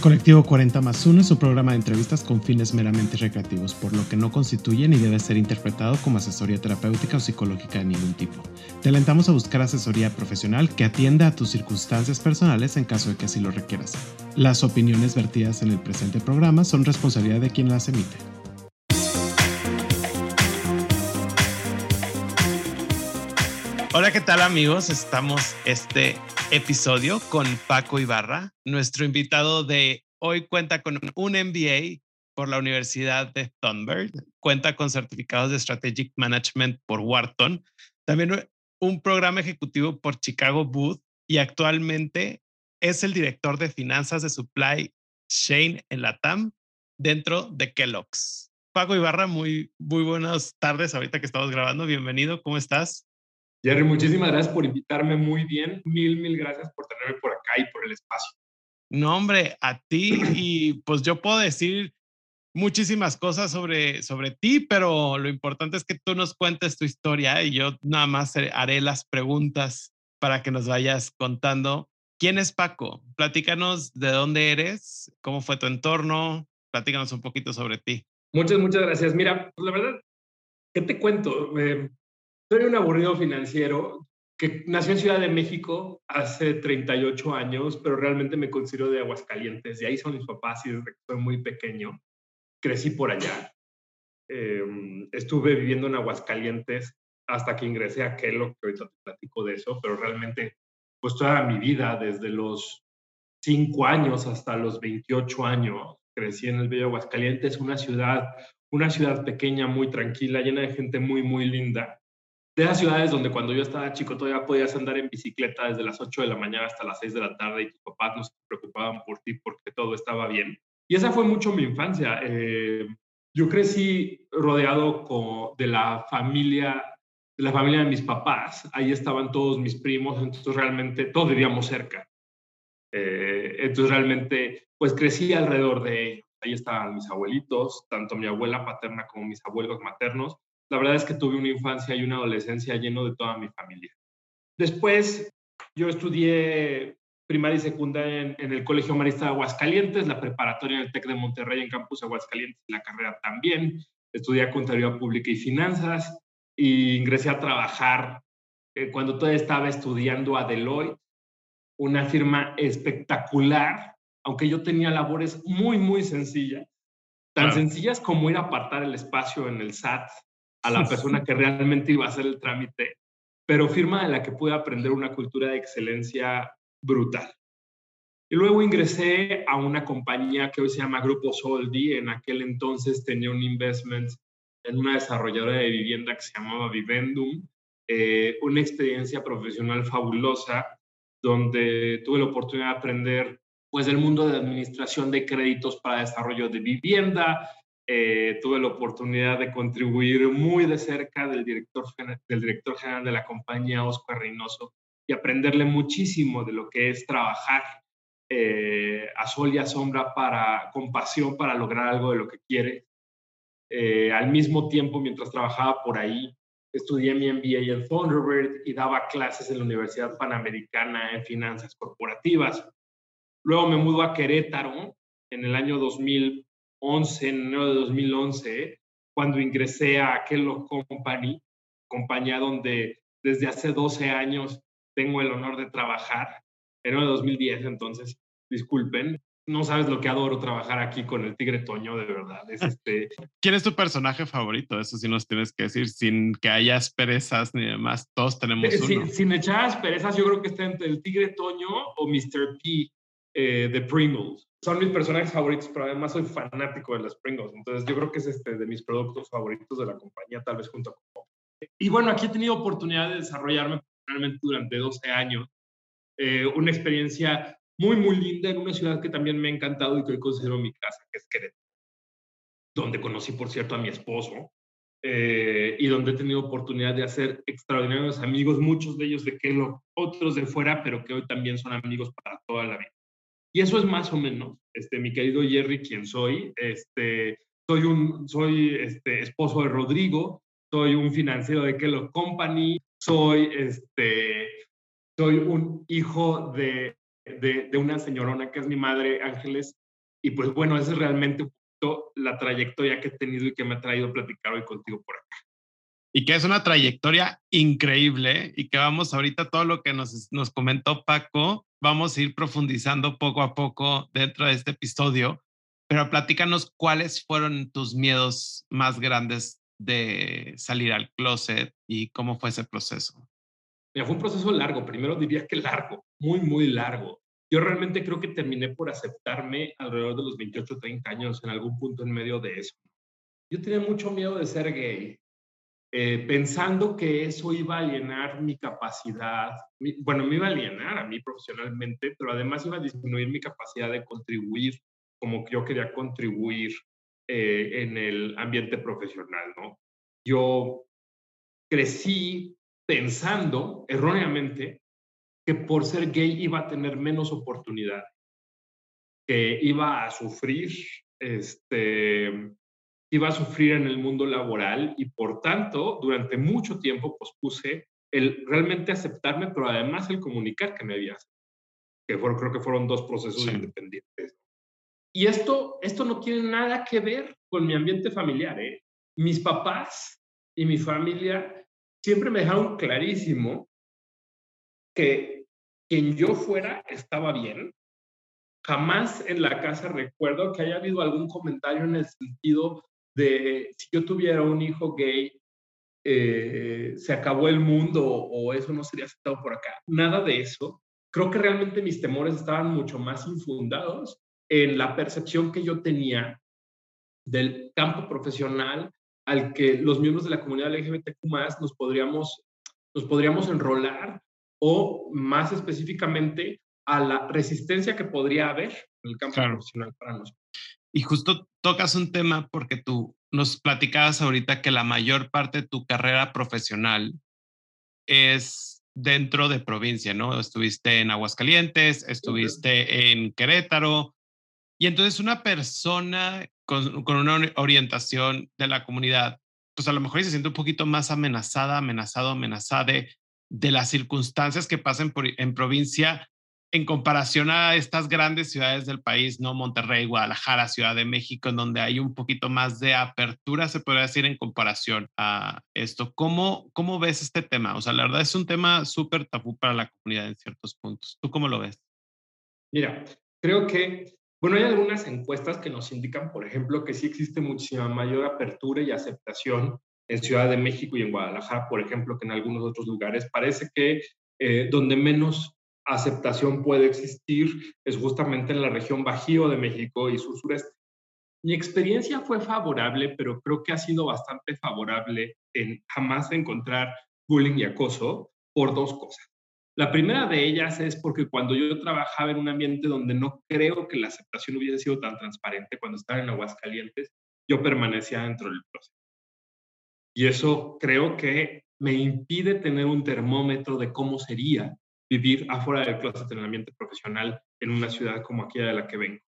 Colectivo 40 más 1 es un programa de entrevistas con fines meramente recreativos, por lo que no constituye ni debe ser interpretado como asesoría terapéutica o psicológica de ningún tipo. Te alentamos a buscar asesoría profesional que atienda a tus circunstancias personales en caso de que así lo requieras. Las opiniones vertidas en el presente programa son responsabilidad de quien las emite. Hola, ¿qué tal amigos? Estamos este episodio con Paco Ibarra. Nuestro invitado de hoy cuenta con un MBA por la Universidad de Thunberg, cuenta con certificados de Strategic Management por Wharton, también un programa ejecutivo por Chicago Booth y actualmente es el director de finanzas de supply chain en la TAM dentro de Kellogg's. Paco Ibarra, muy, muy buenas tardes ahorita que estamos grabando. Bienvenido, ¿cómo estás? Jerry, muchísimas gracias por invitarme muy bien. Mil, mil gracias por tenerme por acá y por el espacio. No, hombre, a ti y pues yo puedo decir muchísimas cosas sobre, sobre ti, pero lo importante es que tú nos cuentes tu historia y yo nada más haré las preguntas para que nos vayas contando. ¿Quién es Paco? Platícanos de dónde eres, cómo fue tu entorno, platícanos un poquito sobre ti. Muchas, muchas gracias. Mira, pues la verdad, ¿qué te cuento? Eh, soy un aburrido financiero que nació en Ciudad de México hace 38 años, pero realmente me considero de Aguascalientes. Y ahí son mis papás y desde que soy muy pequeño crecí por allá. Em, estuve viviendo en Aguascalientes hasta que ingresé a Kellogg, que ahorita te platico de eso, pero realmente pues toda mi vida, desde los 5 años hasta los 28 años, crecí en el Bello Aguascalientes, una ciudad, una ciudad pequeña, muy tranquila, llena de gente muy, muy linda de esas ciudades donde cuando yo estaba chico todavía podías andar en bicicleta desde las 8 de la mañana hasta las 6 de la tarde y tus papás no se preocupaban por ti porque todo estaba bien. Y esa fue mucho mi infancia. Eh, yo crecí rodeado de la familia de la familia de mis papás. Ahí estaban todos mis primos, entonces realmente todos vivíamos cerca. Eh, entonces realmente pues crecí alrededor de ellos. Ahí estaban mis abuelitos, tanto mi abuela paterna como mis abuelos maternos la verdad es que tuve una infancia y una adolescencia lleno de toda mi familia. Después, yo estudié primaria y secundaria en, el Colegio Marista de Aguascalientes, la preparatoria en el TEC de Monterrey en Campus Aguascalientes, la carrera también. Estudié Contabilidad Pública y Finanzas y ingresé a trabajar eh, cuando todavía estaba estudiando a Deloitte, una firma espectacular, aunque yo tenía labores muy, muy sencillas, tan sencillas como ir a apartar el espacio en el SAT a la persona que realmente iba a hacer el trámite, pero firma de la que pude aprender una cultura de excelencia brutal. Y luego ingresé a una compañía que hoy se llama Grupo Soldi. En aquel entonces tenía un investment en una desarrolladora de vivienda que se llamaba Vivendum. Eh, una experiencia profesional fabulosa donde tuve la oportunidad de aprender pues del mundo de administración de créditos para desarrollo de vivienda, eh, tuve la oportunidad de contribuir muy de cerca del director, del director general de la compañía, Oscar Reynoso, y aprenderle muchísimo de lo que es trabajar eh, a sol y a sombra para, con pasión para lograr algo de lo que quiere. Eh, al mismo tiempo, mientras trabajaba por ahí, estudié mi MBA en Thunderbird y daba clases en la Universidad Panamericana en finanzas corporativas. Luego me mudo a Querétaro en el año 2000 11, en enero de 2011, cuando ingresé a Kellogg Company, compañía donde desde hace 12 años tengo el honor de trabajar. Enero de 2010, entonces, disculpen. No sabes lo que adoro trabajar aquí con el Tigre Toño, de verdad. Es este... ¿Quién es tu personaje favorito? Eso sí nos tienes que decir, sin que haya asperezas ni demás. Todos tenemos eh, uno. Sin, sin echar asperezas, yo creo que está entre el Tigre Toño o Mr. P eh, de Pringles son mis personajes favoritos, pero además soy fanático de las Pringles. Entonces, yo creo que es este de mis productos favoritos de la compañía, tal vez junto con. Y bueno, aquí he tenido oportunidad de desarrollarme personalmente durante 12 años. Eh, una experiencia muy, muy linda en una ciudad que también me ha encantado y que hoy considero mi casa, que es Querétaro, donde conocí, por cierto, a mi esposo. Eh, y donde he tenido oportunidad de hacer extraordinarios amigos, muchos de ellos de Kelo, otros de fuera, pero que hoy también son amigos para toda la vida. Y eso es más o menos, este, mi querido Jerry, quien soy. Este, soy un soy este, esposo de Rodrigo, soy un financiero de Kellogg Company, soy, este, soy un hijo de, de, de, una señorona que es mi madre, Ángeles, Y pues bueno, esa es realmente la trayectoria que he tenido y que me ha traído a platicar hoy contigo por acá. Y que es una trayectoria increíble y que vamos ahorita todo lo que nos, nos comentó Paco, vamos a ir profundizando poco a poco dentro de este episodio. Pero platícanos cuáles fueron tus miedos más grandes de salir al closet y cómo fue ese proceso. Mira, fue un proceso largo, primero diría que largo, muy, muy largo. Yo realmente creo que terminé por aceptarme alrededor de los 28, 30 años, en algún punto en medio de eso. Yo tenía mucho miedo de ser gay, eh, pensando que eso iba a alienar mi capacidad, bueno, me iba a alienar a mí profesionalmente, pero además iba a disminuir mi capacidad de contribuir como yo quería contribuir eh, en el ambiente profesional, ¿no? Yo crecí pensando erróneamente que por ser gay iba a tener menos oportunidad, que iba a sufrir, este, iba a sufrir en el mundo laboral y por tanto durante mucho tiempo pospuse el realmente aceptarme, pero además el comunicar que me había que fueron, creo que fueron dos procesos independientes. Y esto, esto no tiene nada que ver con mi ambiente familiar. ¿eh? Mis papás y mi familia siempre me dejaron clarísimo que quien yo fuera estaba bien. Jamás en la casa recuerdo que haya habido algún comentario en el sentido de si yo tuviera un hijo gay, eh, se acabó el mundo o eso no sería aceptado por acá. Nada de eso. Creo que realmente mis temores estaban mucho más infundados en la percepción que yo tenía del campo profesional al que los miembros de la comunidad LGBTQ nos podríamos, nos podríamos enrolar o más específicamente a la resistencia que podría haber en el campo profesional para nosotros. Y justo tocas un tema porque tú nos platicabas ahorita que la mayor parte de tu carrera profesional es dentro de provincia, ¿no? Estuviste en Aguascalientes, estuviste en Querétaro, y entonces una persona con, con, una orientación de la comunidad, pues a lo mejor se siente un poquito más amenazada, amenazado, amenazada de, de las circunstancias que pasan por, en provincia en comparación a estas grandes ciudades del país, ¿no? Monterrey, Guadalajara, Ciudad de México, en donde hay un poquito más de apertura, se podría decir, en comparación a esto. ¿Cómo, cómo ves este tema? O sea, la verdad es un tema súper tabú para la comunidad en ciertos puntos. ¿Tú cómo lo ves? Mira, creo que bueno, hay algunas encuestas que nos indican, por ejemplo, que sí existe muchísima mayor apertura y aceptación en Ciudad de México y en Guadalajara, por ejemplo, que en algunos otros lugares. Parece que eh, donde menos aceptación puede existir es justamente en la región Bajío de México y sur sureste. Mi experiencia fue favorable, pero creo que ha sido bastante favorable en jamás encontrar bullying y acoso por dos cosas. La primera de ellas es porque cuando yo trabajaba en un ambiente donde no creo que la aceptación hubiese sido tan transparente, cuando estaba en Aguascalientes, yo permanecía dentro del proceso. Y eso creo que me impide tener un termómetro de cómo sería vivir afuera del closet en el ambiente profesional en una ciudad como aquella de la que vengo.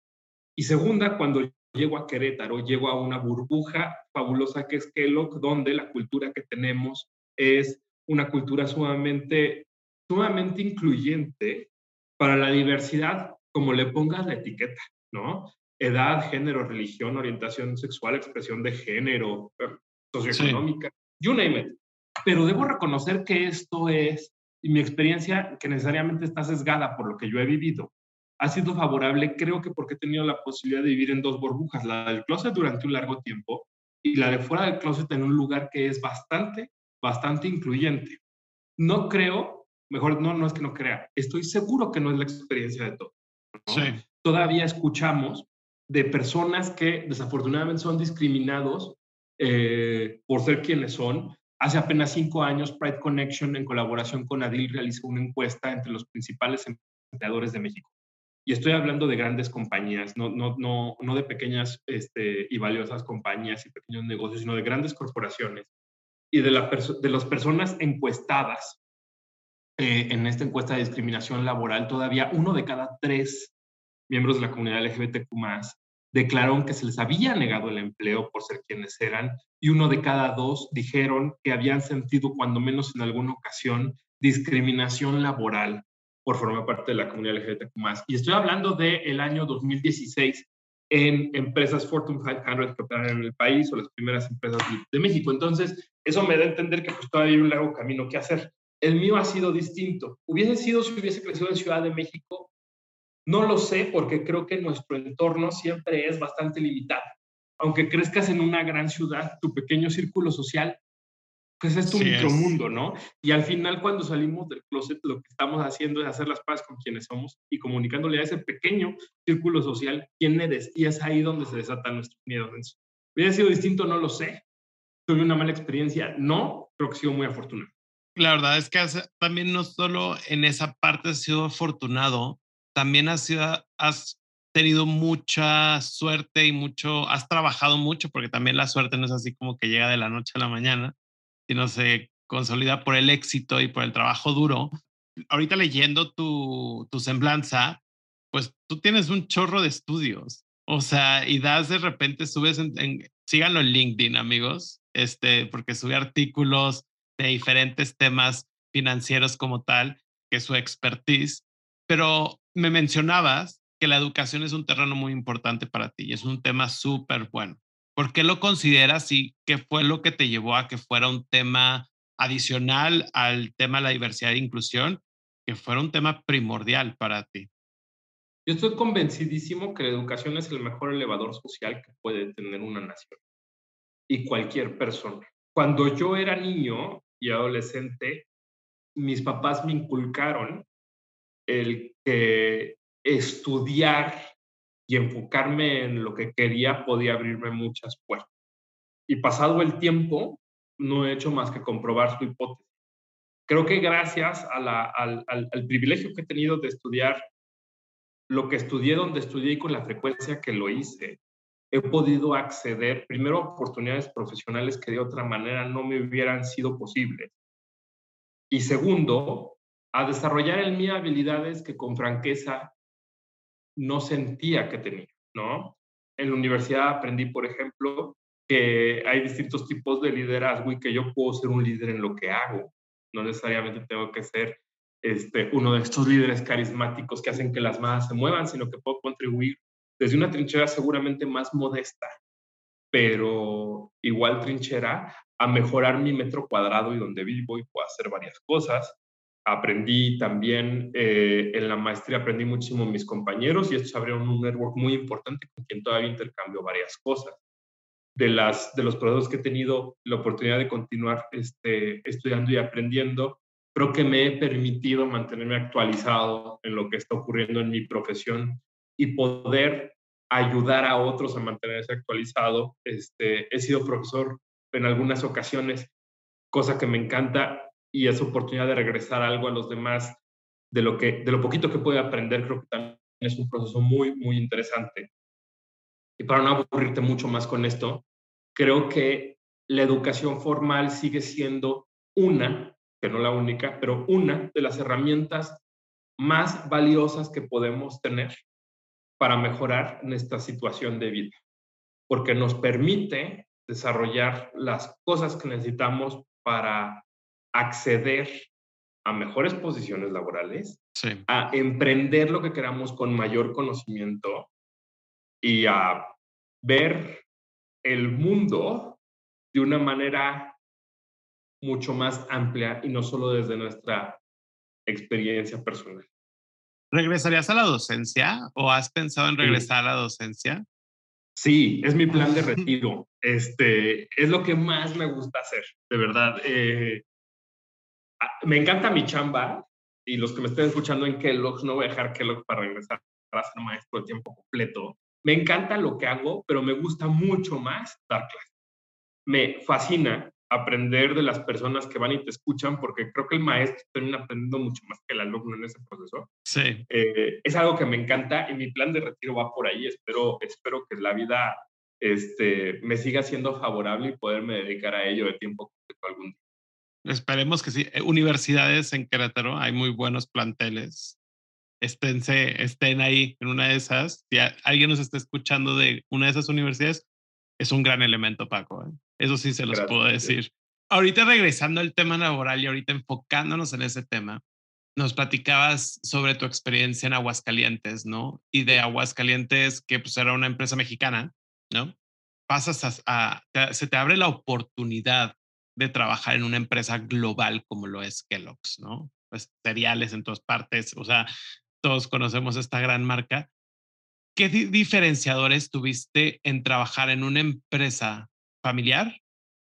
Y segunda, cuando llego a Querétaro, llego a una burbuja fabulosa que es Kellogg, donde la cultura que tenemos es una cultura sumamente sumamente incluyente para la diversidad, como le pongas la etiqueta, ¿no? Edad, género, religión, orientación sexual, expresión de género, eh, socioeconómica, you name it. Pero debo reconocer que esto es, y mi experiencia, que necesariamente está sesgada por lo que yo he vivido, ha sido favorable, creo que porque he tenido la posibilidad de vivir en dos burbujas, la del closet durante un largo tiempo y la de fuera del closet en un lugar que es bastante, bastante incluyente. No creo mejor no, no es que no crea, estoy seguro que no es la experiencia de todos. Todavía escuchamos de personas que desafortunadamente son discriminados eh, por ser quienes son. Hace apenas cinco años, Pride Connection, en colaboración con Adil, realizó una encuesta entre los principales empleadores de México. Y estoy hablando de grandes compañías, no, no, no, no de pequeñas este, y valiosas compañías y pequeños negocios, sino de grandes corporaciones. Y de, la de las personas encuestadas, eh, en esta encuesta de discriminación laboral, todavía uno de cada tres miembros de la comunidad LGBTQ declararon que se les había negado el empleo por ser quienes eran y uno de cada dos dijeron que habían sentido cuando menos en alguna ocasión discriminación laboral por formar parte de la comunidad LGBTQ. Y estoy hablando del año 2016, en empresas Fortune 500 que operan en el país o las primeras empresas de México. Entonces, eso me da a entender que pues, todavía hay un largo camino que hacer. El mío ha sido distinto. Hubiese sido si hubiese crecido en Ciudad de México, no lo sé porque creo que nuestro entorno siempre es bastante limitado. Aunque crezcas en una gran ciudad, tu pequeño círculo social pues es tu micromundo, ¿no? Y al final cuando salimos del closet lo que estamos haciendo es hacer las paz con quienes somos y comunicándole a ese pequeño círculo social quién eres y es ahí donde se desata nuestro miedo. ¿Hubiera sido distinto? No lo sé. ¿Tuve una mala experiencia? No, creo que he sido muy afortunado. La verdad es que también no solo en esa parte has sido afortunado, también has, has tenido mucha suerte y mucho, has trabajado mucho, porque también la suerte no es así como que llega de la noche a la mañana sino se consolida por el éxito y por el trabajo duro. Ahorita leyendo tu, tu semblanza, pues tú tienes un chorro de estudios, o sea, y das de repente, subes en, síganlo en LinkedIn, amigos, este, porque sube artículos de diferentes temas financieros como tal, que es su expertise, pero me mencionabas que la educación es un terreno muy importante para ti y es un tema súper bueno. ¿Por qué lo consideras y qué fue lo que te llevó a que fuera un tema adicional al tema de la diversidad e inclusión, que fuera un tema primordial para ti? Yo estoy convencidísimo que la educación es el mejor elevador social que puede tener una nación y cualquier persona. Cuando yo era niño y adolescente, mis papás me inculcaron el estudiar y enfocarme en lo que quería podía abrirme muchas puertas. Y pasado el tiempo, no he hecho más que comprobar su hipótesis. Creo que gracias al, al, privilegio que he tenido de estudiar lo que estudié, donde estudié y con la frecuencia que lo hice, he podido acceder primero a oportunidades profesionales que de otra manera no me hubieran sido posibles. Y segundo, a desarrollar en mí habilidades que con franqueza no sentía que tenía, ¿no? En la universidad aprendí, por ejemplo, que hay distintos tipos de liderazgo y que yo puedo ser un líder en lo que hago. No necesariamente tengo que ser este, uno de estos líderes carismáticos que hacen que las masas se muevan, sino que puedo contribuir desde una trinchera seguramente más modesta, pero igual trinchera, a mejorar mi metro cuadrado y donde vivo y puedo hacer varias cosas aprendí también eh, en la maestría, aprendí muchísimo mis compañeros y estos abrieron un network muy importante con quien todavía intercambio varias cosas. De, las, de los procesos que he tenido la oportunidad de continuar este, estudiando y aprendiendo, creo que me he permitido mantenerme actualizado en lo que está ocurriendo en mi profesión y poder ayudar a otros a mantenerse actualizado. Este, he sido profesor en algunas ocasiones, cosa que me encanta y esa oportunidad de regresar algo a los demás de lo, que, de lo poquito que puede aprender, creo que también es un proceso muy, muy interesante. Y para no aburrirte mucho más con esto, creo que la educación formal sigue siendo una, que no la única, pero una de las herramientas más valiosas que podemos tener para mejorar nuestra situación de vida, porque nos permite desarrollar las cosas que necesitamos para acceder a mejores posiciones laborales, a emprender lo que queramos con mayor conocimiento y a ver el mundo de una manera mucho más amplia y no solo desde nuestra experiencia personal. ¿Regresarías a la docencia o has pensado en regresar a la docencia? Sí, es mi plan de retiro. Este, es lo que más me gusta hacer, de verdad. Eh, me encanta mi chamba y los que me estén escuchando en Kellogg's, no voy a dejar Kellogg para regresar a ser maestro de tiempo completo. Me encanta lo que hago, pero me gusta mucho más dar clases. Me fascina aprender de las personas que van y te escuchan, porque creo que el maestro termina aprendiendo mucho más que el alumno en ese proceso. Sí. Eh, es algo que me encanta y mi plan de retiro va por ahí. Espero, espero que la vida este, me siga siendo favorable y poderme dedicar a ello de tiempo completo algún día. Esperemos que sí. Eh, universidades en Querétaro, hay muy buenos planteles. Esténse, estén ahí en una de esas. Si alguien nos está escuchando de una de esas universidades, es un gran elemento, Paco. ¿eh? Eso sí se los puedo decir. Ahorita regresando al tema laboral y ahorita enfocándonos en ese tema, nos platicabas sobre tu experiencia en Aguascalientes, ¿no? Y de Aguascalientes, que pues era una empresa mexicana, ¿no? Pasas a, se te abre la oportunidad de trabajar en una empresa global como lo es Kellogg's, ¿no? Pues cereales en todas partes, o sea, todos conocemos esta gran marca. ¿Qué diferenciadores tuviste en trabajar en una empresa familiar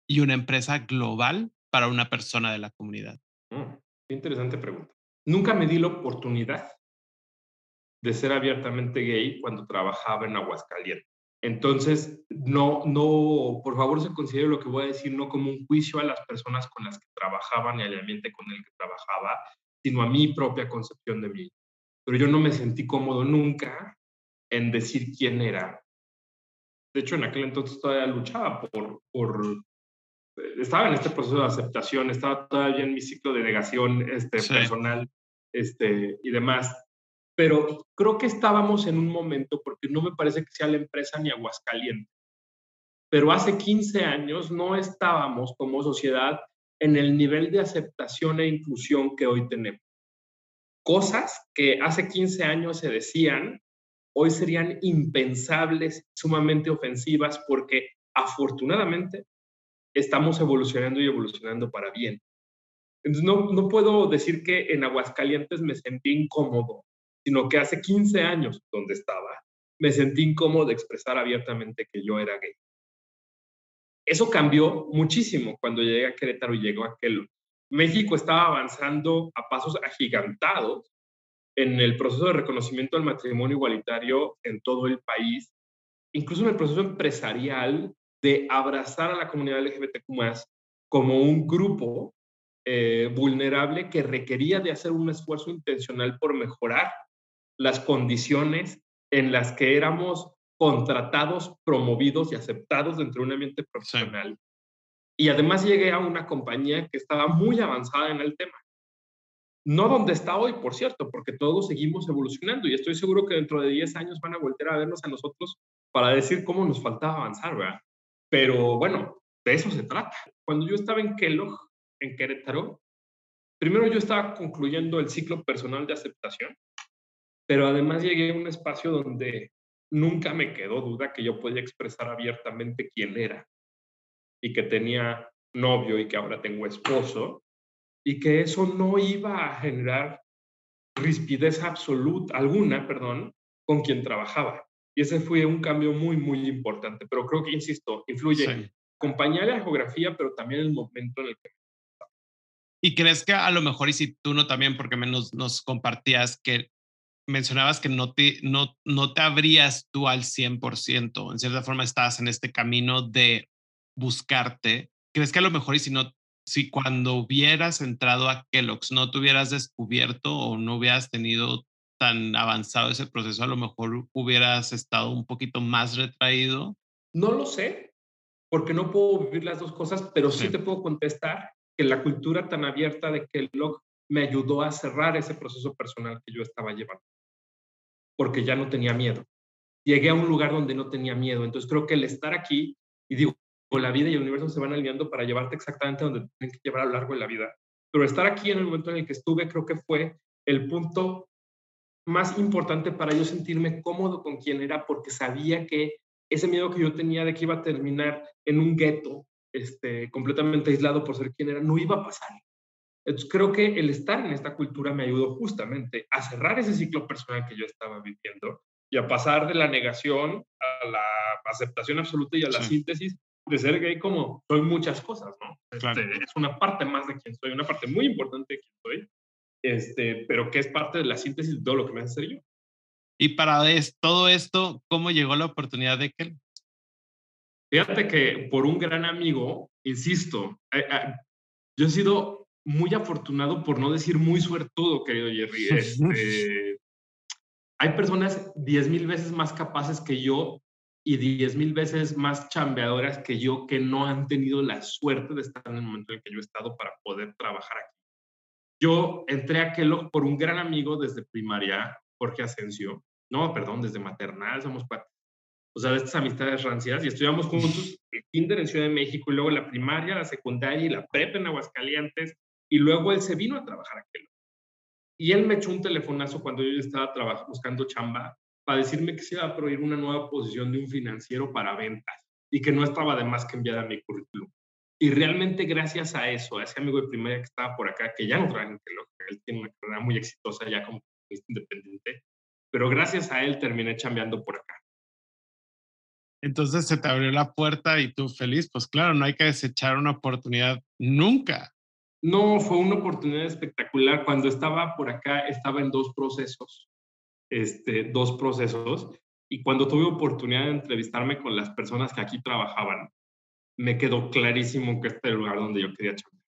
y una empresa global para una persona de la comunidad? Mm, qué interesante pregunta. Nunca me di la oportunidad de ser abiertamente gay cuando trabajaba en Aguascalientes. Entonces, no, no, por favor se considere lo que voy a decir no como un juicio a las personas con las que trabajaban y al ambiente con el que trabajaba, sino a mi propia concepción de mí. Pero yo no me sentí cómodo nunca en decir quién era. De hecho, en aquel entonces todavía luchaba por, por estaba en este proceso de aceptación, estaba todavía en mi ciclo de negación este, personal este, y demás. Pero creo que estábamos en un momento, porque no me parece que sea la empresa ni Aguascalientes, pero hace 15 años no estábamos como sociedad en el nivel de aceptación e inclusión que hoy tenemos. Cosas que hace 15 años se decían, hoy serían impensables, sumamente ofensivas, porque afortunadamente estamos evolucionando y evolucionando para bien. Entonces, no, no puedo decir que en Aguascalientes me sentí incómodo, sino que hace 15 años donde estaba, me sentí incómodo de expresar abiertamente que yo era gay. Eso cambió muchísimo cuando llegué a Querétaro y llegó aquel. México estaba avanzando a pasos agigantados en el proceso de reconocimiento del matrimonio igualitario en todo el país, incluso en el proceso empresarial de abrazar a la comunidad LGBTQ como un grupo eh, vulnerable que requería de hacer un esfuerzo intencional por mejorar las condiciones en las que éramos contratados, promovidos y aceptados dentro de un ambiente profesional. Y además llegué a una compañía que estaba muy avanzada en el tema. No donde está hoy, por cierto, porque todos seguimos evolucionando y estoy seguro que dentro de 10 años van a volver a vernos a nosotros para decir cómo nos faltaba avanzar, ¿verdad? Pero bueno, de eso se trata. Cuando yo estaba en Kellogg, en Querétaro, primero yo estaba concluyendo el ciclo personal de aceptación, pero además llegué a un espacio donde nunca me quedó duda que yo podía expresar abiertamente quién era y que tenía novio y que ahora tengo esposo y que eso no iba a generar rispidez absoluta, alguna, perdón, con quien trabajaba. Y ese fue un cambio muy, muy importante. Pero creo que, insisto, influye compañía de la geografía, pero también el momento en el que... ¿Y crees que a lo mejor, y si tú no también, porque menos nos compartías que mencionabas que no te, no, no te abrías tú al 100%, en cierta forma estabas en este camino de buscarte. ¿Crees que a lo mejor y si no, si cuando hubieras entrado a Kellogg's no te hubieras descubierto o no hubieras tenido tan avanzado ese proceso, a lo mejor hubieras estado un poquito más retraído? No lo sé, porque no puedo vivir las dos cosas, pero sí, te puedo contestar que la cultura tan abierta de Kellogg me ayudó a cerrar ese proceso personal que yo estaba llevando, porque ya no tenía miedo. Llegué a un lugar donde no tenía miedo, entonces creo que el estar aquí, y digo, la vida y el universo se van alineando para llevarte exactamente donde tienen que llevar a lo largo de la vida, pero estar aquí en el momento en el que estuve creo que fue el punto más importante para yo sentirme cómodo con quien era porque sabía que ese miedo que yo tenía de que iba a terminar en un gueto, este, completamente aislado por ser quien era, no iba a pasar. Entonces creo que el estar en esta cultura me ayudó justamente a cerrar ese ciclo personal que yo estaba viviendo y a pasar de la negación a la aceptación absoluta y a la síntesis de ser gay como soy muchas cosas, ¿no? Este, es una parte más de quien soy, una parte muy importante de quien soy, este, pero que es parte de la síntesis de todo lo que me hace ser yo. Y para todo esto, ¿cómo llegó la oportunidad de que Fíjate que por un gran amigo, insisto, eh, eh, yo he sido muy afortunado, por no decir muy suertudo, querido Jerry. Este, hay personas diez mil veces más capaces que yo y diez mil veces más chambeadoras que yo que no han tenido la suerte de estar en el momento en que yo he estado para poder trabajar aquí. Yo entré a Kellogg por un gran amigo desde primaria, Jorge Asensio. No, perdón, desde maternal, somos cuatro. O sea, de estas amistades rancias y estudiamos juntos el kinder en Ciudad de México y luego la primaria, la secundaria y la prepa en Aguascalientes y luego él se vino a trabajar a Kellogg. y él me echó un telefonazo cuando yo estaba buscando chamba para decirme que se iba a prohibir una nueva posición de un financiero para ventas y que no estaba de más que enviar a mi currículum. Y realmente gracias a eso, a ese amigo de primaria que estaba por acá, que ya no trabaja en Kellogg, él tiene una carrera muy exitosa ya como independiente, pero gracias a él terminé chambeando por acá. Entonces se te abrió la puerta y tú feliz, pues claro, no hay que desechar una oportunidad nunca. No, fue una oportunidad espectacular. Cuando estaba por acá, estaba en dos procesos, este, dos procesos, y cuando tuve oportunidad de entrevistarme con las personas que aquí trabajaban, me quedó clarísimo que este era el lugar donde yo quería chambear.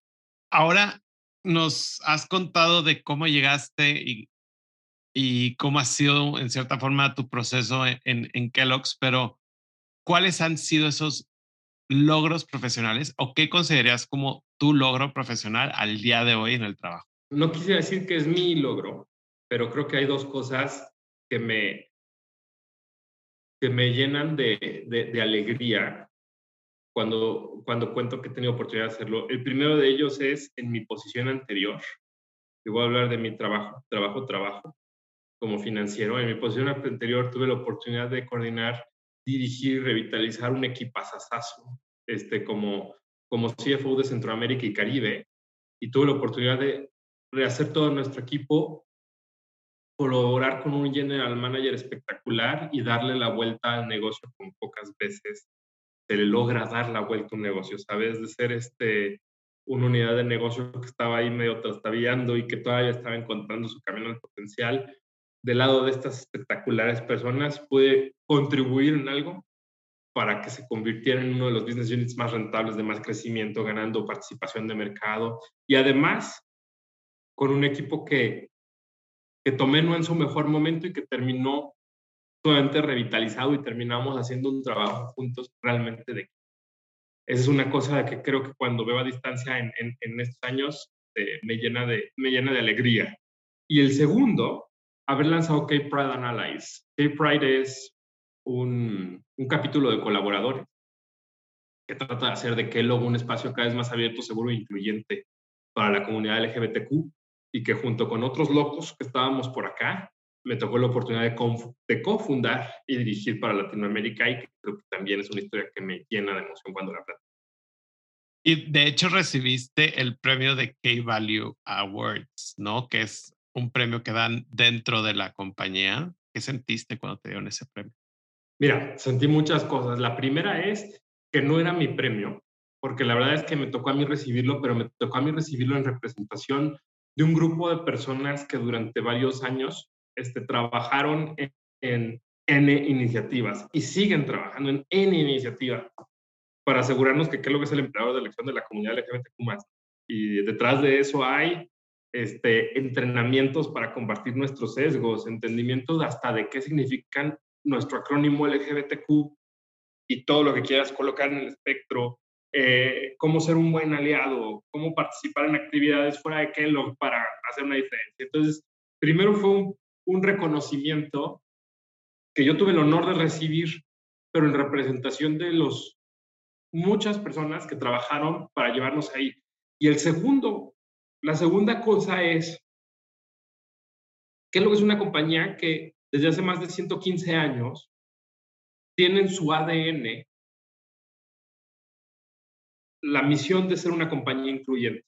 Ahora nos has contado de cómo llegaste y, cómo ha sido, en cierta forma, tu proceso en, en, Kellogg's, pero ¿cuáles han sido esos logros profesionales o qué consideras como tu logro profesional al día de hoy en el trabajo? No quisiera decir que es mi logro, pero creo que hay dos cosas que me, que me llenan de, de, alegría cuando, cuando cuento que he tenido oportunidad de hacerlo. El primero de ellos es en mi posición anterior. Y voy a hablar de mi trabajo, trabajo, trabajo como financiero. En mi posición anterior tuve la oportunidad de coordinar, dirigir, revitalizar un equipazazazo este, como, como CFO de Centroamérica y Caribe. Y tuve la oportunidad de rehacer todo nuestro equipo, colaborar con un general manager espectacular y darle la vuelta al negocio con pocas veces se le logra dar la vuelta a un negocio, ¿sabes? De ser este, una unidad de negocio que estaba ahí medio trastabillando y que todavía estaba encontrando su camino al potencial, del lado de estas espectaculares personas, puede contribuir en algo para que se convirtiera en uno de los business units más rentables de más crecimiento, ganando participación de mercado y además con un equipo que, que tomé no en su mejor momento y que terminó revitalizado y terminamos haciendo un trabajo juntos realmente de esa es una cosa que creo que cuando veo a distancia en, en, estos años eh, me, llena de, me llena de alegría. Y el segundo, haber lanzado K-Pride Analyze. K-Pride es un, un, capítulo de colaboradores que trata de hacer de Kellogg un espacio cada vez más abierto, seguro e incluyente para la comunidad LGBTQ y que junto con otros locos que estábamos por acá, me tocó la oportunidad de, cofundar y dirigir para Latinoamérica y creo que también es una historia que me llena de emoción cuando la platico. Y de hecho recibiste el premio de K-Value Awards, ¿no? Que es un premio que dan dentro de la compañía. ¿Qué sentiste cuando te dieron ese premio? Mira, sentí muchas cosas. La primera es que no era mi premio, porque la verdad es que me tocó a mí recibirlo, pero me tocó a mí recibirlo en representación de un grupo de personas que durante varios años este, trabajaron en, N iniciativas y siguen trabajando en N iniciativas para asegurarnos que qué es lo que es el empleador de elección de la comunidad LGBTQ+. Y detrás de eso hay este, entrenamientos para combatir nuestros sesgos, entendimientos hasta de qué significan nuestro acrónimo LGBTQ y todo lo que quieras colocar en el espectro, eh, cómo ser un buen aliado, cómo participar en actividades fuera de Kellogg para hacer una diferencia. Entonces, primero fue un un reconocimiento que yo tuve el honor de recibir, pero en representación de los muchas personas que trabajaron para llevarnos ahí. Y el segundo, la segunda cosa es, que es una compañía que desde hace más de 115 años tiene su ADN la misión de ser una compañía incluyente.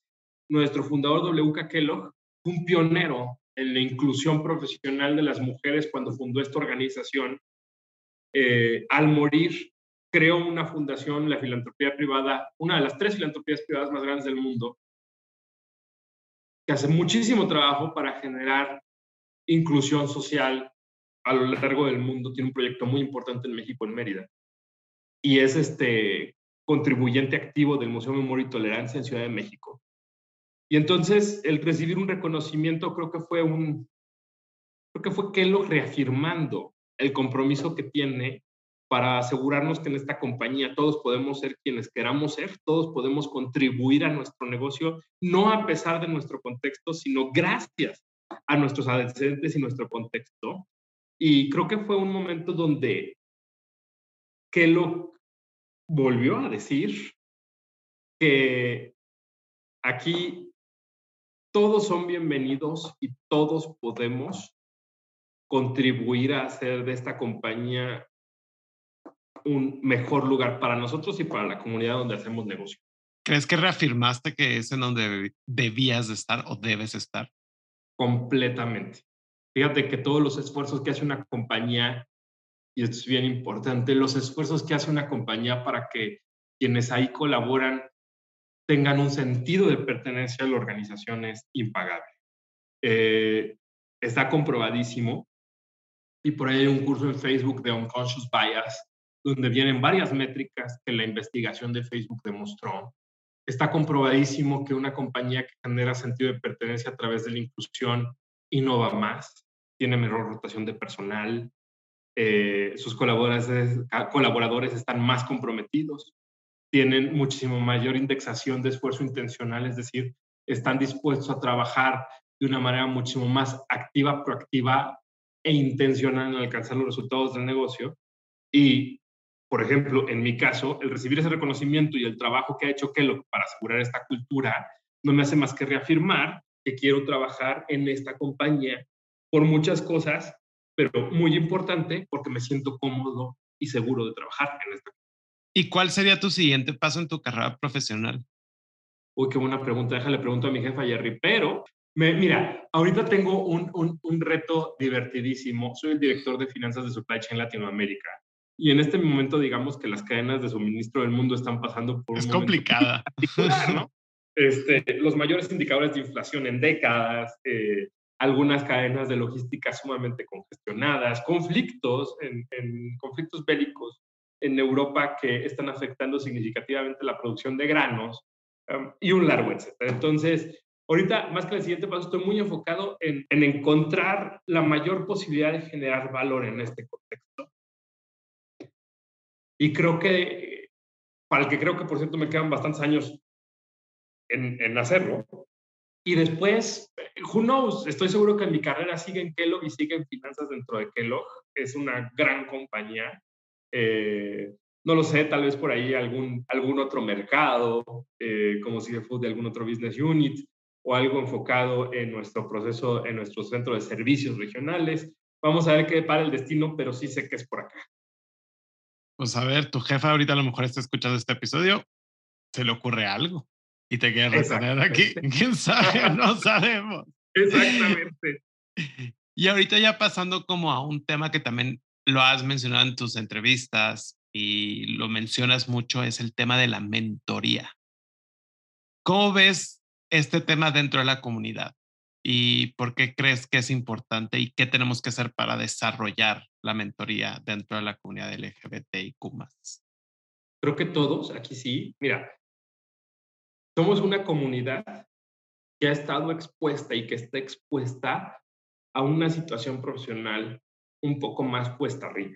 Nuestro fundador W.K. Kellogg un pionero en la inclusión profesional de las mujeres cuando fundó esta organización. Eh, al morir, creó una fundación, la filantropía privada, una de las tres filantropías privadas más grandes del mundo, que hace muchísimo trabajo para generar inclusión social a lo largo del mundo. Tiene un proyecto muy importante en México, en Mérida. Y es este contribuyente activo del Museo de Memoria y Tolerancia en Ciudad de México. Y entonces el recibir un reconocimiento creo que fue un, creo que fue Kellogg reafirmando el compromiso que tiene para asegurarnos que en esta compañía todos podemos ser quienes queramos ser, todos podemos contribuir a nuestro negocio, no a pesar de nuestro contexto, sino gracias a nuestros antecedentes y nuestro contexto. Y creo que fue un momento donde Kellogg volvió a decir que aquí todos son bienvenidos y todos podemos contribuir a hacer de esta compañía un mejor lugar para nosotros y para la comunidad donde hacemos negocio. ¿Crees que reafirmaste que es en donde debías de estar o debes estar? Completamente. Fíjate que todos los esfuerzos que hace una compañía, y esto es bien importante, los esfuerzos que hace una compañía para que quienes ahí colaboran tengan un sentido de pertenencia a la organización es impagable. Eh, está comprobadísimo y por ahí hay un curso en Facebook de Unconscious Bias, donde vienen varias métricas que la investigación de Facebook demostró. Está comprobadísimo que una compañía que genera sentido de pertenencia a través de la inclusión innova más, tiene menor rotación de personal, eh, sus colaboradores, colaboradores están más comprometidos, tienen muchísimo mayor indexación de esfuerzo intencional, es decir, están dispuestos a trabajar de una manera muchísimo más activa, proactiva e intencional en alcanzar los resultados del negocio. Y, por ejemplo, en mi caso, el recibir ese reconocimiento y el trabajo que ha hecho Kellogg para asegurar esta cultura no me hace más que reafirmar que quiero trabajar en esta compañía por muchas cosas, pero muy importante porque me siento cómodo y seguro de trabajar en esta ¿Y cuál sería tu siguiente paso en tu carrera profesional? Uy, qué buena pregunta. Déjale pregunto a mi jefa Jerry. Pero, mira, ahorita tengo un, un, reto divertidísimo. Soy el director de finanzas de supply chain Latinoamérica. Y en este momento, digamos que las cadenas de suministro del mundo están pasando por es un complicada. ¿no? Este, los mayores indicadores de inflación en décadas, eh, algunas cadenas de logística sumamente congestionadas, conflictos, en, en conflictos bélicos en Europa que están afectando significativamente la producción de granos um, y un largo etcétera. Entonces, ahorita, más que el siguiente paso, estoy muy enfocado en, en encontrar la mayor posibilidad de generar valor en este contexto. Y creo que, para el que creo que, por cierto, me quedan bastantes años en, en hacerlo. Y después, who knows, estoy seguro que mi carrera sigue en Kellogg y sigue en finanzas dentro de Kellogg. Es una gran compañía eh, no lo sé, tal vez por ahí algún, algún otro mercado, eh, como si de algún otro business unit o algo enfocado en nuestro proceso, en nuestro centro de servicios regionales. Vamos a ver qué para el destino, pero sí sé que es por acá. Pues a ver, tu jefa ahorita a lo mejor está escuchando este episodio, se le ocurre algo y te quiere retener aquí. ¿Quién sabe? No sabemos. Exactamente. Y ahorita ya pasando como a un tema que también lo has mencionado en tus entrevistas y lo mencionas mucho, es el tema de la mentoría. ¿Cómo ves este tema dentro de la comunidad? ¿Y por qué crees que es importante y qué tenemos que hacer para desarrollar la mentoría dentro de la comunidad LGBTIQ? Creo que todos, aquí sí, mira, somos una comunidad que ha estado expuesta y que está expuesta a una situación profesional un poco más puesta arriba.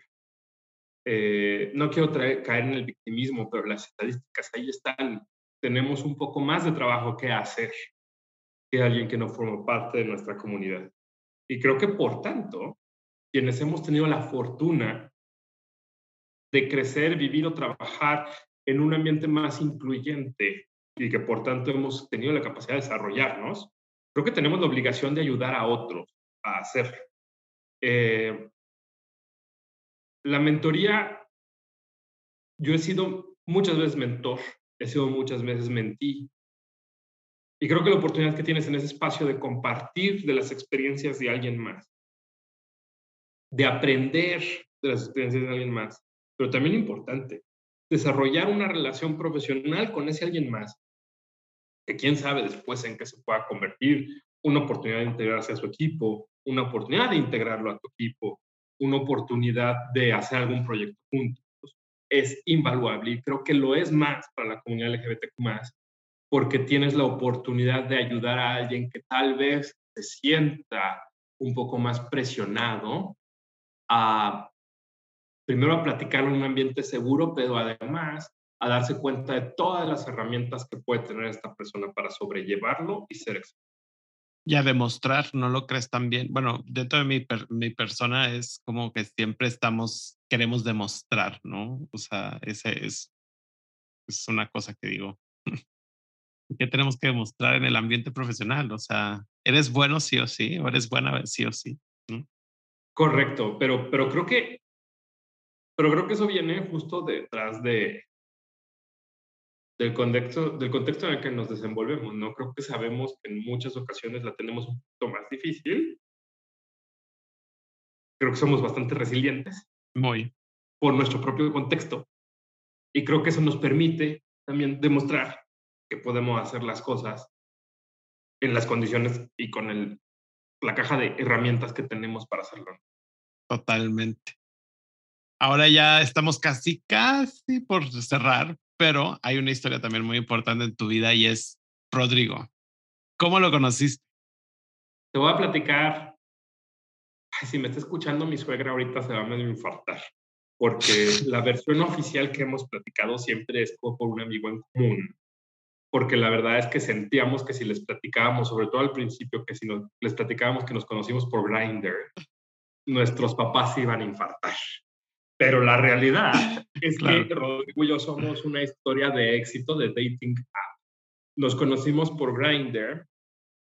Eh, no quiero caer en el victimismo, pero las estadísticas ahí están. Tenemos un poco más de trabajo que hacer que alguien que no forma parte de nuestra comunidad. Y creo que, por tanto, quienes hemos tenido la fortuna de crecer, vivir o trabajar en un ambiente más incluyente y que, por tanto, hemos tenido la capacidad de desarrollarnos, creo que tenemos la obligación de ayudar a otros a hacerlo. Eh, la mentoría, yo he sido muchas veces mentor, he sido muchas veces mentí. Y creo que la oportunidad que tienes en ese espacio de compartir de las experiencias de alguien más, de aprender de las experiencias de alguien más, pero también importante, desarrollar una relación profesional con ese alguien más, que quién sabe después en qué se pueda convertir, una oportunidad de integrarse a su equipo, una oportunidad de integrarlo a tu equipo, una oportunidad de hacer algún proyecto juntos, es invaluable y creo que lo es más para la comunidad LGBTQ porque tienes la oportunidad de ayudar a alguien que tal vez se sienta un poco más presionado a, primero a platicar en un ambiente seguro, pero además a darse cuenta de todas las herramientas que puede tener esta persona para sobrellevarlo y ser exitoso y a demostrar, ¿no lo crees también? Bueno, dentro de mi, mi persona es como que siempre estamos, queremos demostrar, ¿no? O sea, ese es, es una cosa que digo. ¿Qué tenemos que demostrar en el ambiente profesional? O sea, ¿eres bueno sí o sí? ¿O eres buena sí o sí? Correcto, pero, pero creo que pero creo que eso viene justo detrás de, del contexto, del contexto en el que nos desenvolvemos, ¿no? Creo que sabemos que en muchas ocasiones la tenemos un poquito más difícil. Creo que somos bastante resilientes. Muy. Por nuestro propio contexto. Y creo que eso nos permite también demostrar que podemos hacer las cosas en las condiciones y con el, la caja de herramientas que tenemos para hacerlo. Totalmente. Ahora ya estamos casi, casi por cerrar, pero hay una historia también muy importante en tu vida y es Rodrigo. ¿Cómo lo conociste? Te voy a platicar. si me está escuchando mi suegra ahorita se va a medio infartar, porque la versión oficial que hemos platicado siempre es por un amigo en común. Porque la verdad es que sentíamos que si les platicábamos, sobre todo al principio, que si les platicábamos que nos conocimos por Grindr, nuestros papás se iban a infartar. Pero la realidad es que Rodrigo y yo somos una historia de éxito de dating app. Nos conocimos por Grindr.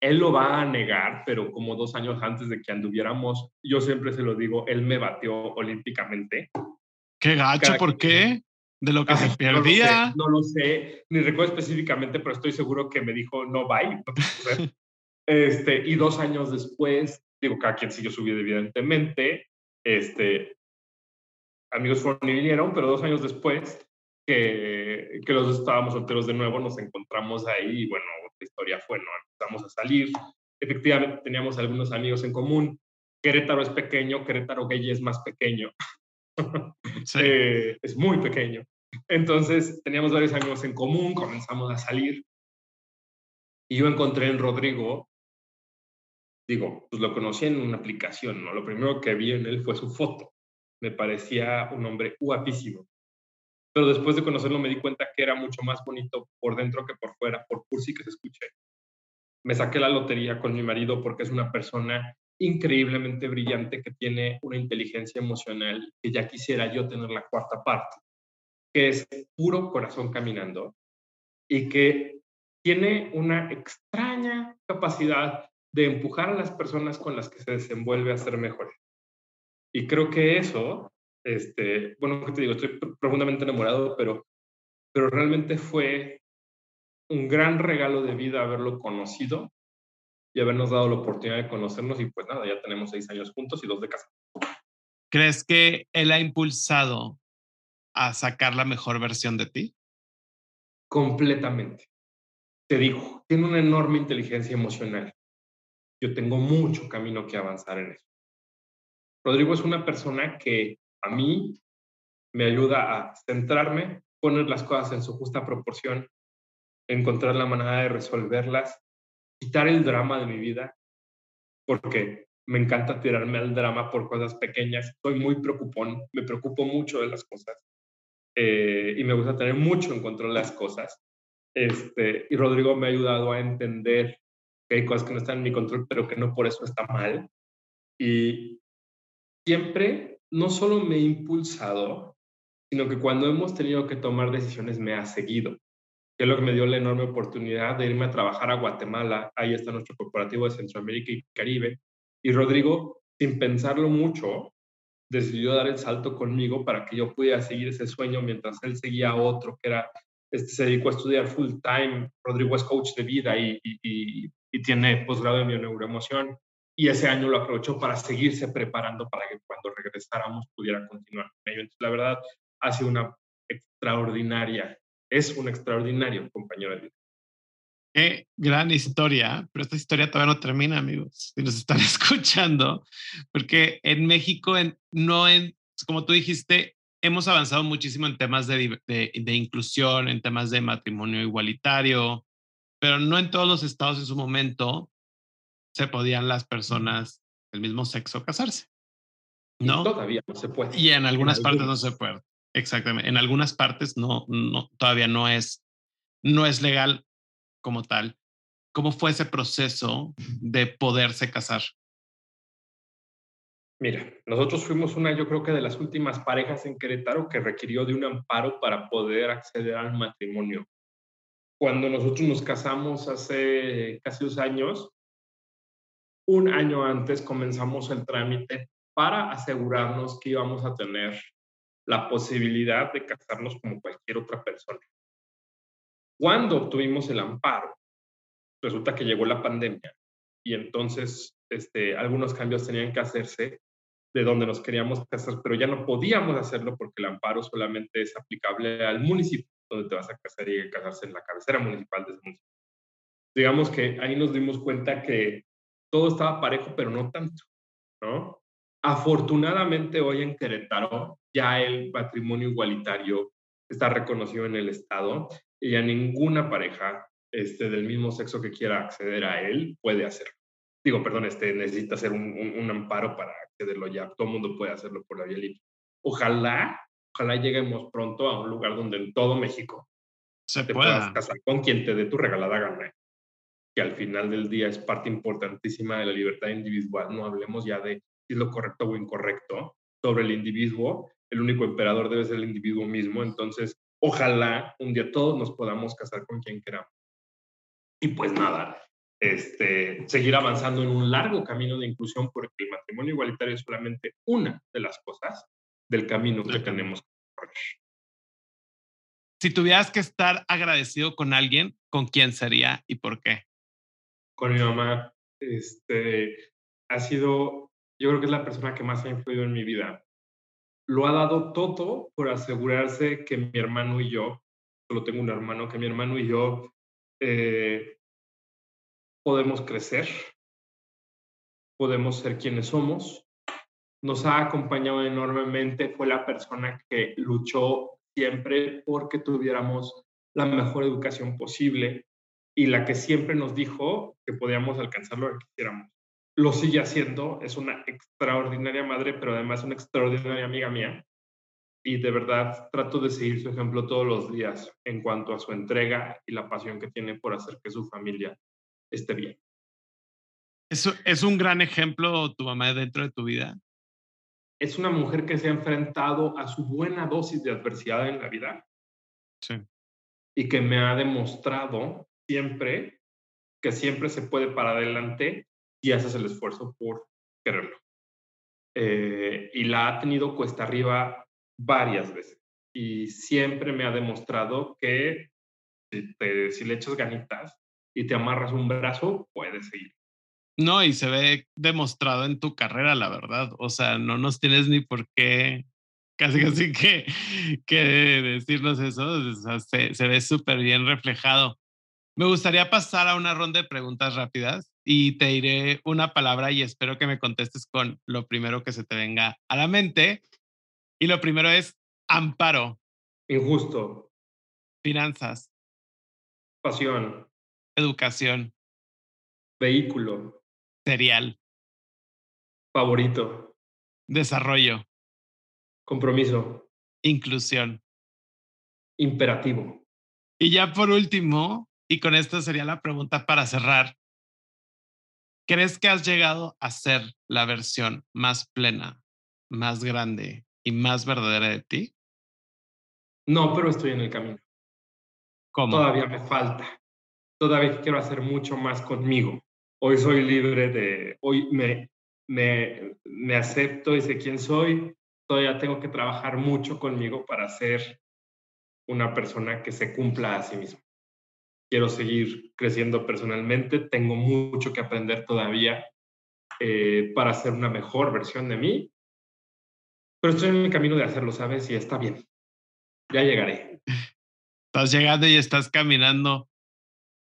Él lo va a negar, pero como dos años antes de que anduviéramos, yo siempre se lo digo, él me batió olímpicamente. Qué gacho, ¿por qué? De lo que se perdía. No lo, sé, ni recuerdo específicamente, pero estoy seguro que me dijo no bye. este, y dos años después, digo, cada quien siguió su vida, evidentemente. Este, amigos fueron y vinieron, pero dos años después que, que los dos estábamos solteros de nuevo, nos encontramos ahí y bueno, la historia fue, ¿no? Empezamos a salir. Efectivamente, teníamos algunos amigos en común. Querétaro es pequeño, Querétaro Gay es más pequeño. Eh, es muy pequeño. Entonces, teníamos varios amigos en común, comenzamos a salir. Y yo encontré en Rodrigo, digo, pues lo conocí en una aplicación, ¿no? Lo primero que vi en él fue su foto me parecía un hombre guapísimo. Pero después de conocerlo me di cuenta que era mucho más bonito por dentro que por fuera, por cursi que se escuche. Me saqué la lotería con mi marido porque es una persona increíblemente brillante que tiene una inteligencia emocional que ya quisiera yo tener la cuarta parte, que es puro corazón caminando y que tiene una extraña capacidad de empujar a las personas con las que se desenvuelve a ser mejores. Y creo que eso, este, bueno, que te digo, estoy profundamente enamorado, pero, pero realmente fue un gran regalo de vida haberlo conocido y habernos dado la oportunidad de conocernos y pues nada, ya tenemos seis años juntos y dos de casa. ¿Crees que él ha impulsado a sacar la mejor versión de ti? Completamente. Te digo, tiene una enorme inteligencia emocional. Yo tengo mucho camino que avanzar en eso. Rodrigo es una persona que a mí me ayuda a centrarme, poner las cosas en su justa proporción, encontrar la manera de resolverlas, quitar el drama de mi vida, porque me encanta tirarme al drama por cosas pequeñas. Soy muy preocupón, me preocupo mucho de las cosas eh, y me gusta tener mucho en control las cosas. Este, y Rodrigo me ha ayudado a entender que hay cosas que no están en mi control, pero que no por eso está mal. Y, siempre no solo me ha impulsado, sino que cuando hemos tenido que tomar decisiones me ha seguido. Que es lo que me dio la enorme oportunidad de irme a trabajar a Guatemala. Ahí está nuestro corporativo de Centroamérica y Caribe. Y Rodrigo, sin pensarlo mucho, decidió dar el salto conmigo para que yo pudiera seguir ese sueño mientras él seguía otro que era, este, se dedicó a estudiar full time. Rodrigo es coach de vida y, tiene posgrado en neuroemoción y ese año lo aprovechó para seguirse preparando para que cuando regresáramos pudiera continuar Entonces, la verdad, ha sido una extraordinaria, es un extraordinario compañero de vida. Qué gran historia, pero esta historia todavía no termina, amigos, si nos están escuchando, porque en México, en, no en, como tú dijiste, hemos avanzado muchísimo en temas de, de, de inclusión, en temas de matrimonio igualitario, pero no en todos los estados en su momento se podían las personas del mismo sexo casarse. ¿No? todavía no se puede. Y en algunas partes no se puede. Exactamente. En algunas partes no, no, todavía no es, no es legal como tal. ¿Cómo fue ese proceso de poderse casar? Mira, nosotros fuimos una, yo creo que de las últimas parejas en Querétaro que requirió de un amparo para poder acceder al matrimonio. cuando nosotros nos casamos hace casi dos años, un año antes comenzamos el trámite para asegurarnos que íbamos a tener la posibilidad de casarnos como cualquier otra persona. Cuando obtuvimos el amparo, resulta que llegó la pandemia y entonces este, algunos cambios tenían que hacerse de donde nos queríamos casar, pero ya no podíamos hacerlo porque el amparo solamente es aplicable al municipio donde te vas a casar y casarse en la cabecera municipal. Digamos que ahí nos dimos cuenta que todo estaba parejo, pero no tanto, ¿no? Afortunadamente hoy en Querétaro ya el patrimonio igualitario está reconocido en el Estado y ya ninguna pareja este, del mismo sexo que quiera acceder a él puede hacerlo. Digo, perdón, este, necesita hacer un, un, amparo para accederlo ya. Todo el mundo puede hacerlo por la vía libre. Ojalá, ojalá lleguemos pronto a un lugar donde en todo México se te pueda. puedas casar con quien te dé tu regalada gana. Que al final del día es parte importantísima de la libertad individual. No hablemos ya de si es lo correcto o incorrecto sobre el individuo. El único emperador debe ser el individuo mismo. Entonces, ojalá un día todos nos podamos casar con quien queramos. Y pues nada, este, seguir avanzando en un largo camino de inclusión porque el matrimonio igualitario es solamente una de las cosas del camino que tenemos que recorrer. Si tuvieras que estar agradecido con alguien, ¿con quién sería y por qué? Con mi mamá, este, ha sido, yo creo que es la persona que más ha influido en mi vida. Lo ha dado todo por asegurarse que mi hermano y yo, solo tengo un hermano, que mi hermano y yo eh, podemos crecer, podemos ser quienes somos. Nos ha acompañado enormemente, fue la persona que luchó siempre porque tuviéramos la mejor educación posible y la que siempre nos dijo que podíamos alcanzar lo que quisiéramos. Lo sigue haciendo, es una extraordinaria madre, pero además una extraordinaria amiga mía. Y de verdad trato de seguir su ejemplo todos los días en cuanto a su entrega y la pasión que tiene por hacer que su familia esté bien. ¿Es, es un gran ejemplo tu mamá dentro de tu vida? Es una mujer que se ha enfrentado a su buena dosis de adversidad en la vida. Sí. Y que me ha demostrado siempre que siempre se puede para adelante y haces el esfuerzo por quererlo. Eh, y la ha tenido cuesta arriba varias veces. Y siempre me ha demostrado que si, te, si le echas ganitas, y te amarras un brazo, puedes seguir. No, y se ve demostrado en tu carrera, la verdad. O sea, no nos tienes ni por qué casi casi que, que decirnos eso. Se ve súper bien reflejado. Me gustaría pasar a una ronda de preguntas rápidas y te diré una palabra y espero que me contestes con lo primero que se te venga a la mente. Y lo primero es amparo. Injusto. Finanzas. Pasión. Educación. Vehículo. Serial. Favorito. Desarrollo. Compromiso. Inclusión. Imperativo. Y ya por último, y con esto sería la pregunta para cerrar, ¿crees que has llegado a ser la versión más plena, más grande y más verdadera de ti? No, pero estoy en el camino. ¿Cómo? Todavía me falta. Todavía quiero hacer mucho más conmigo. Hoy soy libre de, hoy me, me, me acepto y sé quién soy. Todavía tengo que trabajar mucho conmigo para ser una persona que se cumpla a sí misma. Quiero seguir creciendo personalmente, tengo mucho que aprender todavía eh, para ser una mejor versión de mí, pero estoy en el camino de hacerlo, ¿sabes? Y está bien. Ya llegaré. Estás llegando y estás caminando.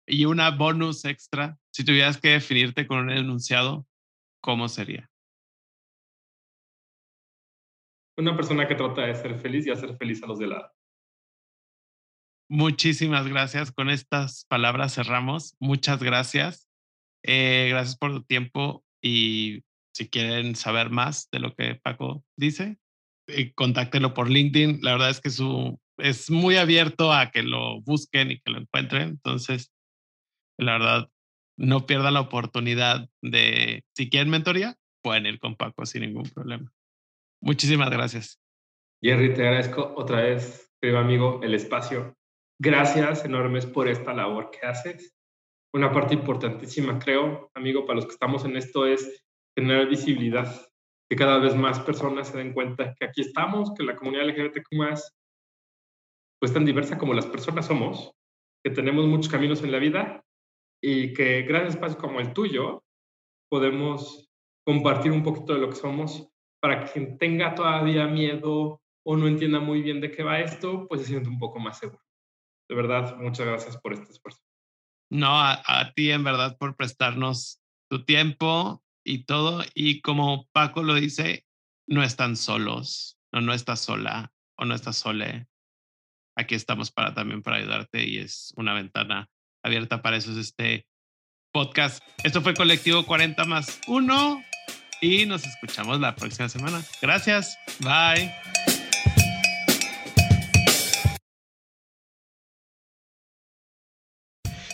Y una bonus extra, si tuvieras que definirte con un enunciado, ¿cómo sería? Una persona que trata de ser feliz y hacer feliz a los de lado. Muchísimas gracias. Con estas palabras cerramos. Muchas gracias. Eh, gracias por tu tiempo y si quieren saber más de lo que Paco dice, eh, contáctenlo por LinkedIn. La verdad es que su, es muy abierto a que lo busquen y que lo encuentren. Entonces, la verdad, no pierdan la oportunidad de, si quieren mentoría, pueden ir con Paco sin ningún problema. Muchísimas gracias. Jerry, te agradezco otra vez, querido amigo, el espacio gracias enormes por esta labor que haces. Una parte importantísima, creo, amigo, para los que estamos en esto es tener visibilidad, que cada vez más personas se den cuenta que aquí estamos, que la comunidad LGBTQ más pues tan diversa como las personas somos, que tenemos muchos caminos en la vida y que gracias a espacios como el tuyo podemos compartir un poquito de lo que somos para que quien tenga todavía miedo o no entienda muy bien de qué va esto, pues se siente un poco más seguro. De verdad, muchas gracias por este esfuerzo. No, a, ti en verdad por prestarnos tu tiempo y todo. Y como Paco lo dice, no están solos, o no estás sola, o no estás sole. Aquí estamos para también para ayudarte y es una ventana abierta para eso es este podcast. Esto fue Colectivo 40 más 1 y nos escuchamos la próxima semana. Gracias. Bye.